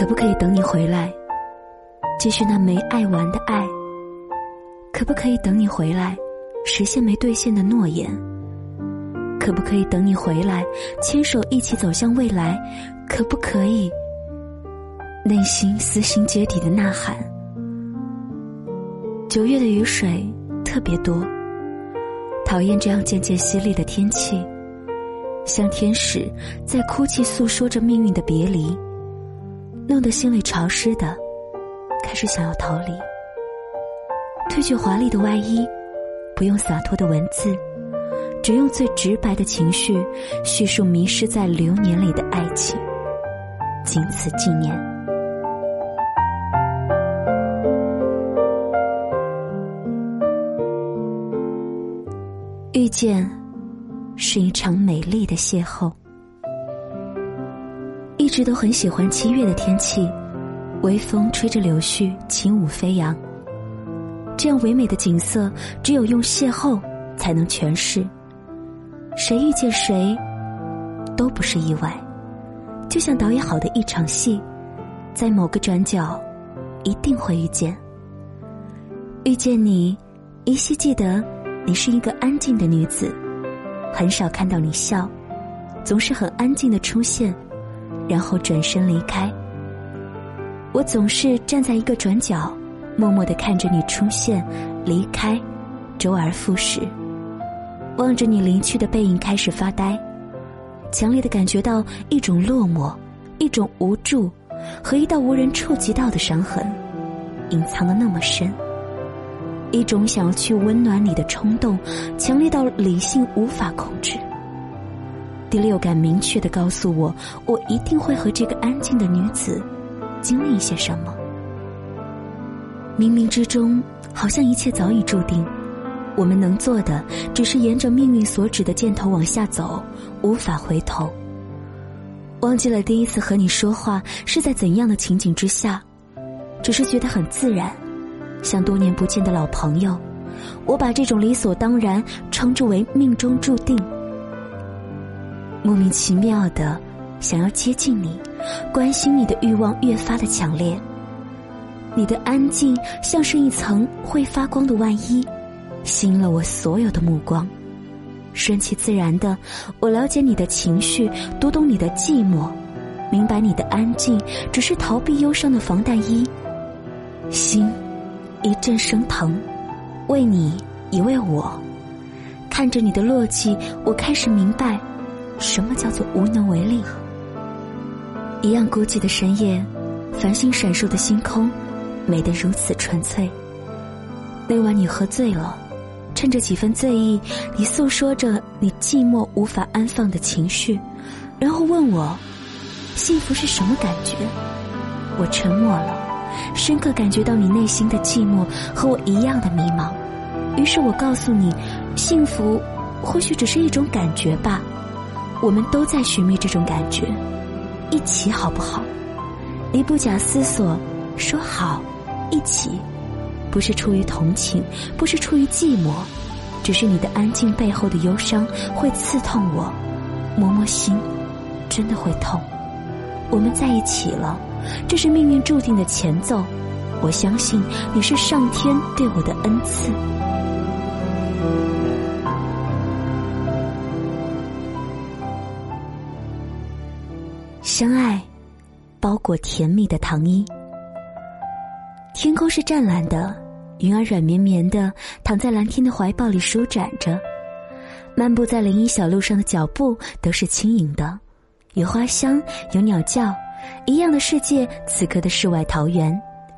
可不可以等你回来，继续那没爱完的爱？可不可以等你回来，实现没兑现的诺言？可不可以等你回来，牵手一起走向未来？可不可以？内心撕心结底的呐喊。九月的雨水特别多，讨厌这样渐渐淅沥的天气，像天使在哭泣，诉说着命运的别离。弄得心里潮湿的，开始想要逃离。褪去华丽的外衣，不用洒脱的文字，只用最直白的情绪叙述迷失在流年里的爱情，仅此纪念。遇见，是一场美丽的邂逅。一直都很喜欢七月的天气，微风吹着柳絮，轻舞飞扬。这样唯美的景色，只有用邂逅才能诠释。谁遇见谁，都不是意外，就像导演好的一场戏，在某个转角，一定会遇见。遇见你，依稀记得你是一个安静的女子，很少看到你笑，总是很安静的出现。然后转身离开。我总是站在一个转角，默默的看着你出现、离开，周而复始，望着你离去的背影开始发呆，强烈的感觉到一种落寞，一种无助，和一道无人触及到的伤痕，隐藏的那么深。一种想要去温暖你的冲动，强烈到理性无法控制。第六感明确的告诉我，我一定会和这个安静的女子经历一些什么。冥冥之中，好像一切早已注定，我们能做的只是沿着命运所指的箭头往下走，无法回头。忘记了第一次和你说话是在怎样的情景之下，只是觉得很自然，像多年不见的老朋友。我把这种理所当然称之为命中注定。莫名其妙的想要接近你，关心你的欲望越发的强烈。你的安静像是一层会发光的外衣，吸引了我所有的目光。顺其自然的，我了解你的情绪，读懂你的寂寞，明白你的安静只是逃避忧伤的防弹衣。心一阵生疼，为你，也为我。看着你的落寂，我开始明白。什么叫做无能为力？一样孤寂的深夜，繁星闪烁的星空，美得如此纯粹。那晚你喝醉了，趁着几分醉意，你诉说着你寂寞无法安放的情绪，然后问我，幸福是什么感觉？我沉默了，深刻感觉到你内心的寂寞和我一样的迷茫。于是我告诉你，幸福或许只是一种感觉吧。我们都在寻觅这种感觉，一起好不好？你不假思索说好，一起，不是出于同情，不是出于寂寞，只是你的安静背后的忧伤会刺痛我，摸摸心，真的会痛。我们在一起了，这是命运注定的前奏。我相信你是上天对我的恩赐。相爱，包裹甜蜜的糖衣。天空是湛蓝的，云儿软绵绵的躺在蓝天的怀抱里舒展着。漫步在林荫小路上的脚步都是轻盈的，有花香，有鸟叫，一样的世界。此刻的世外桃源，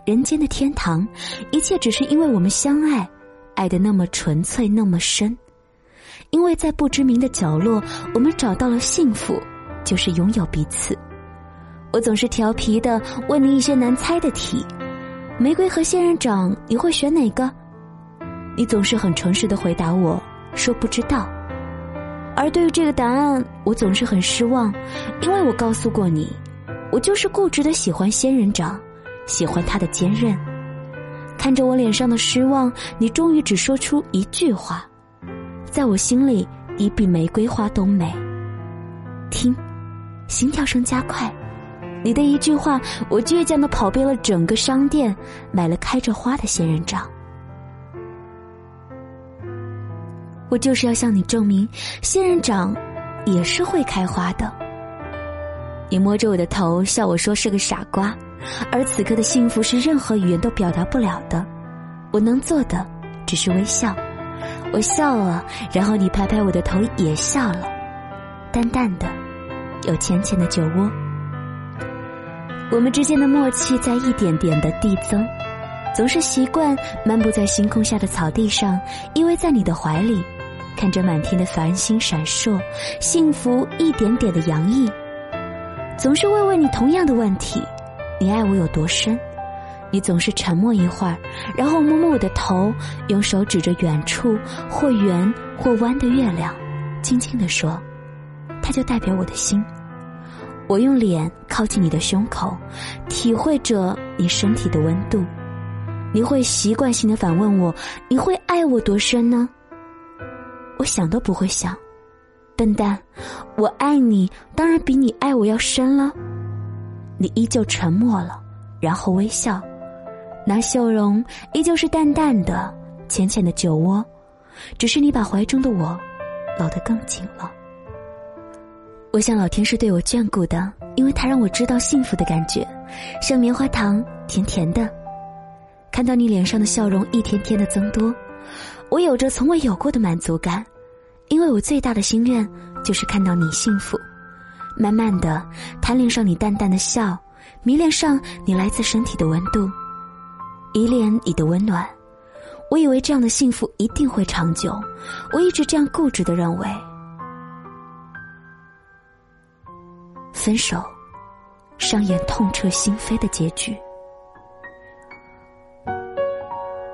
人间的天堂，一切只是因为我们相爱，爱的那么纯粹，那么深。因为在不知名的角落，我们找到了幸福，就是拥有彼此。我总是调皮的问你一些难猜的题，玫瑰和仙人掌你会选哪个？你总是很诚实的回答我说不知道。而对于这个答案，我总是很失望，因为我告诉过你，我就是固执的喜欢仙人掌，喜欢它的坚韧。看着我脸上的失望，你终于只说出一句话，在我心里，你比玫瑰花都美。听，心跳声加快。你的一句话，我倔强的跑遍了整个商店，买了开着花的仙人掌。我就是要向你证明，仙人掌也是会开花的。你摸着我的头，笑我说是个傻瓜，而此刻的幸福是任何语言都表达不了的。我能做的只是微笑。我笑了，然后你拍拍我的头，也笑了，淡淡的，有浅浅的酒窝。我们之间的默契在一点点的递增，总是习惯漫步在星空下的草地上，依偎在你的怀里，看着满天的繁星闪烁，幸福一点点的洋溢。总是会问你同样的问题：你爱我有多深？你总是沉默一会儿，然后摸摸我的头，用手指着远处或圆或弯的月亮，轻轻地说：“它就代表我的心。”我用脸靠近你的胸口，体会着你身体的温度。你会习惯性的反问我：“你会爱我多深呢？”我想都不会想，笨蛋，我爱你当然比你爱我要深了。你依旧沉默了，然后微笑，那笑容依旧是淡淡的、浅浅的酒窝，只是你把怀中的我搂得更紧了。我想老天是对我眷顾的，因为他让我知道幸福的感觉，像棉花糖，甜甜的。看到你脸上的笑容一天天的增多，我有着从未有过的满足感，因为我最大的心愿就是看到你幸福。慢慢的，贪恋上你淡淡的笑，迷恋上你来自身体的温度，依恋你的温暖。我以为这样的幸福一定会长久，我一直这样固执的认为。分手，上演痛彻心扉的结局。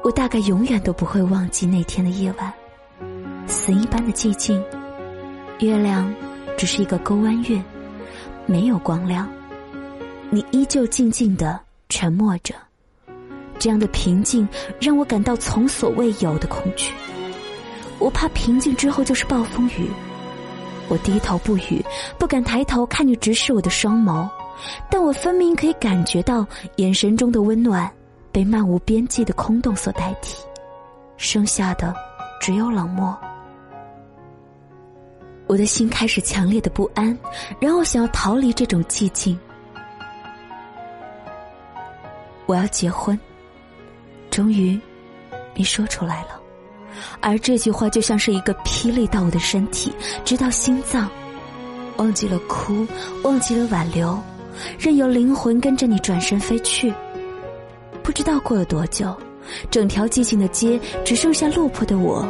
我大概永远都不会忘记那天的夜晚，死一般的寂静，月亮只是一个钩弯月，没有光亮。你依旧静静的沉默着，这样的平静让我感到从所未有的恐惧。我怕平静之后就是暴风雨。我低头不语，不敢抬头看你直视我的双眸，但我分明可以感觉到眼神中的温暖被漫无边际的空洞所代替，剩下的只有冷漠。我的心开始强烈的不安，然后想要逃离这种寂静。我要结婚，终于，你说出来了。而这句话就像是一个霹雳到我的身体，直到心脏，忘记了哭，忘记了挽留，任由灵魂跟着你转身飞去。不知道过了多久，整条寂静的街只剩下落魄的我，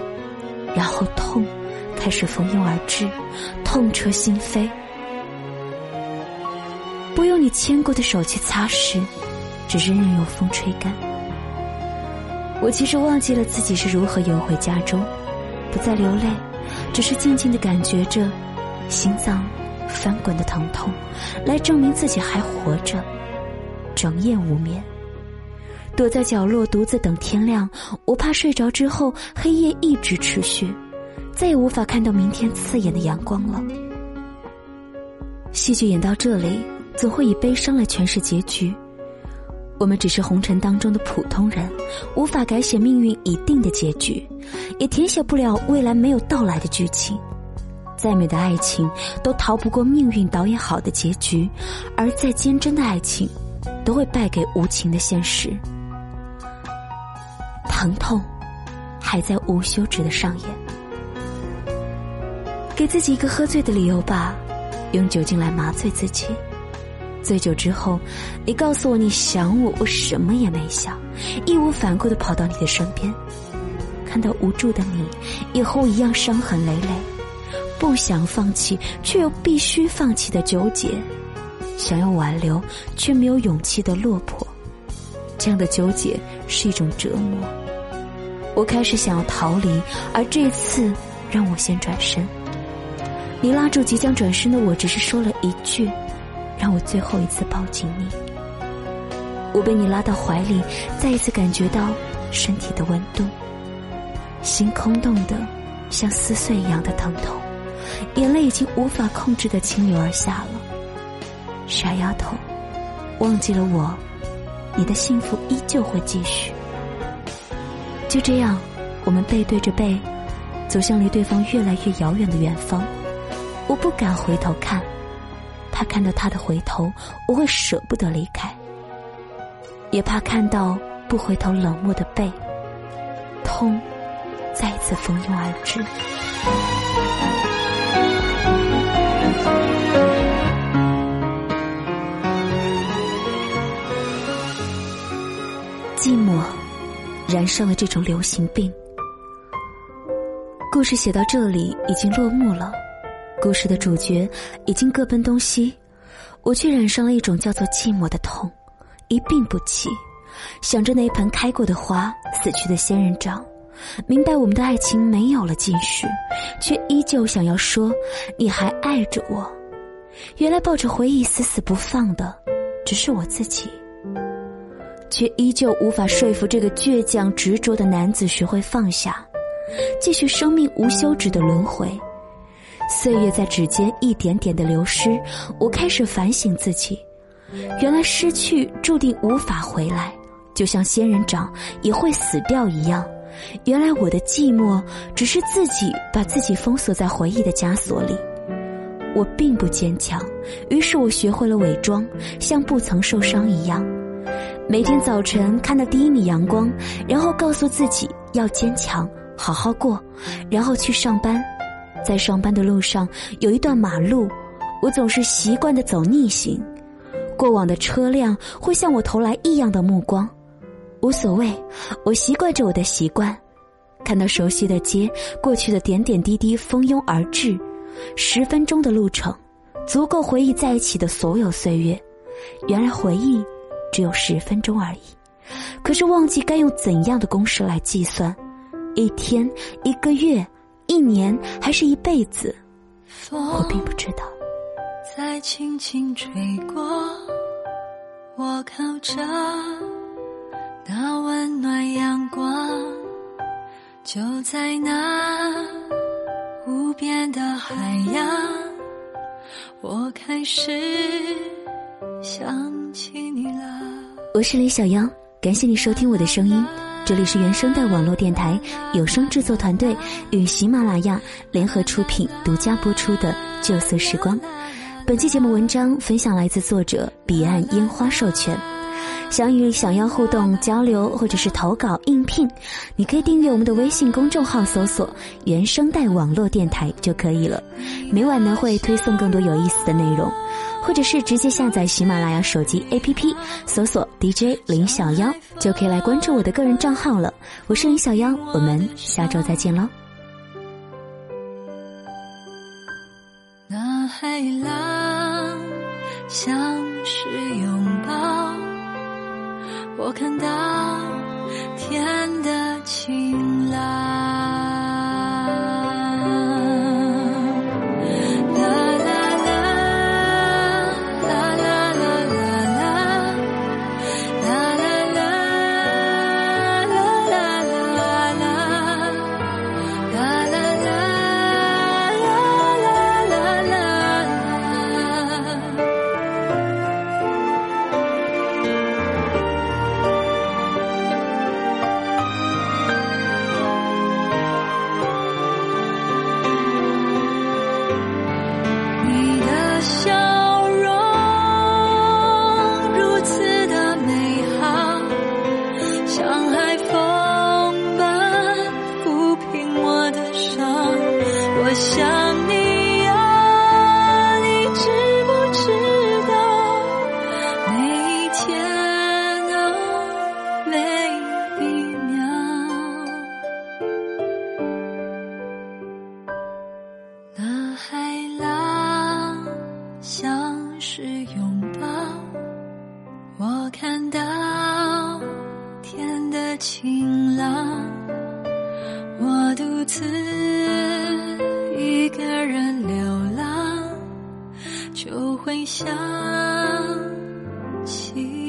然后痛开始蜂拥而至，痛彻心扉。不用你牵过的手去擦拭，只是任由风吹干。我其实忘记了自己是如何游回家中，不再流泪，只是静静的感觉着心脏翻滚的疼痛，来证明自己还活着，整夜无眠，躲在角落独自等天亮。我怕睡着之后黑夜一直持续，再也无法看到明天刺眼的阳光了。戏剧演到这里，总会以悲伤来诠释结局。我们只是红尘当中的普通人，无法改写命运已定的结局，也填写不了未来没有到来的剧情。再美的爱情，都逃不过命运导演好的结局；而再坚贞的爱情，都会败给无情的现实。疼痛，还在无休止的上演。给自己一个喝醉的理由吧，用酒精来麻醉自己。醉酒之后，你告诉我你想我，我什么也没想，义无反顾的跑到你的身边，看到无助的你，也和我一样伤痕累累，不想放弃却又必须放弃的纠结，想要挽留却没有勇气的落魄，这样的纠结是一种折磨。我开始想要逃离，而这次让我先转身。你拉住即将转身的我，只是说了一句。让我最后一次抱紧你，我被你拉到怀里，再一次感觉到身体的温度，心空洞的像撕碎一样的疼痛，眼泪已经无法控制的倾流而下了。傻丫头，忘记了我，你的幸福依旧会继续。就这样，我们背对着背，走向离对方越来越遥远的远方。我不敢回头看，怕看到他的回头，我会舍不得离开；也怕看到不回头冷漠的背，痛再次蜂拥而至。寂寞染上了这种流行病。故事写到这里已经落幕了，故事的主角已经各奔东西，我却染上了一种叫做寂寞的痛，一病不起。想着那一盆开过的花，死去的仙人掌，明白我们的爱情没有了继续，却依旧想要说你还爱着我。原来抱着回忆死死不放的，只是我自己。却依旧无法说服这个倔强执着的男子学会放下，继续生命无休止的轮回。岁月在指尖一点点的流失，我开始反省自己，原来失去注定无法回来，就像仙人掌也会死掉一样。原来我的寂寞只是自己把自己封锁在回忆的枷锁里，我并不坚强，于是我学会了伪装，像不曾受伤一样。每天早晨看到第一米阳光，然后告诉自己要坚强，好好过，然后去上班。在上班的路上有一段马路，我总是习惯的走逆行，过往的车辆会向我投来异样的目光，无所谓，我习惯着我的习惯。看到熟悉的街，过去的点点滴滴蜂拥而至，十分钟的路程，足够回忆在一起的所有岁月。原来回忆。只有十分钟而已，可是忘记该用怎样的公式来计算，一天、一个月、一年，还是一辈子？我并不知道。在轻轻吹过，我靠着那温暖阳光，就在那无边的海洋，我开始想起你了。我是李小妖，感谢你收听我的声音。这里是原声带网络电台有声制作团队与喜马拉雅联合出品、独家播出的《旧色时光》。本期节目文章分享来自作者彼岸烟花授权。想与想要互动交流或者是投稿应聘，你可以订阅我们的微信公众号，搜索“原声带网络电台”就可以了。每晚呢会推送更多有意思的内容。或者是直接下载喜马拉雅手机 APP，搜索 DJ 林小妖，就可以来关注我的个人账号了。我是林小妖，我们下周再见喽。那海浪像是拥抱，我看到天的晴朗。想起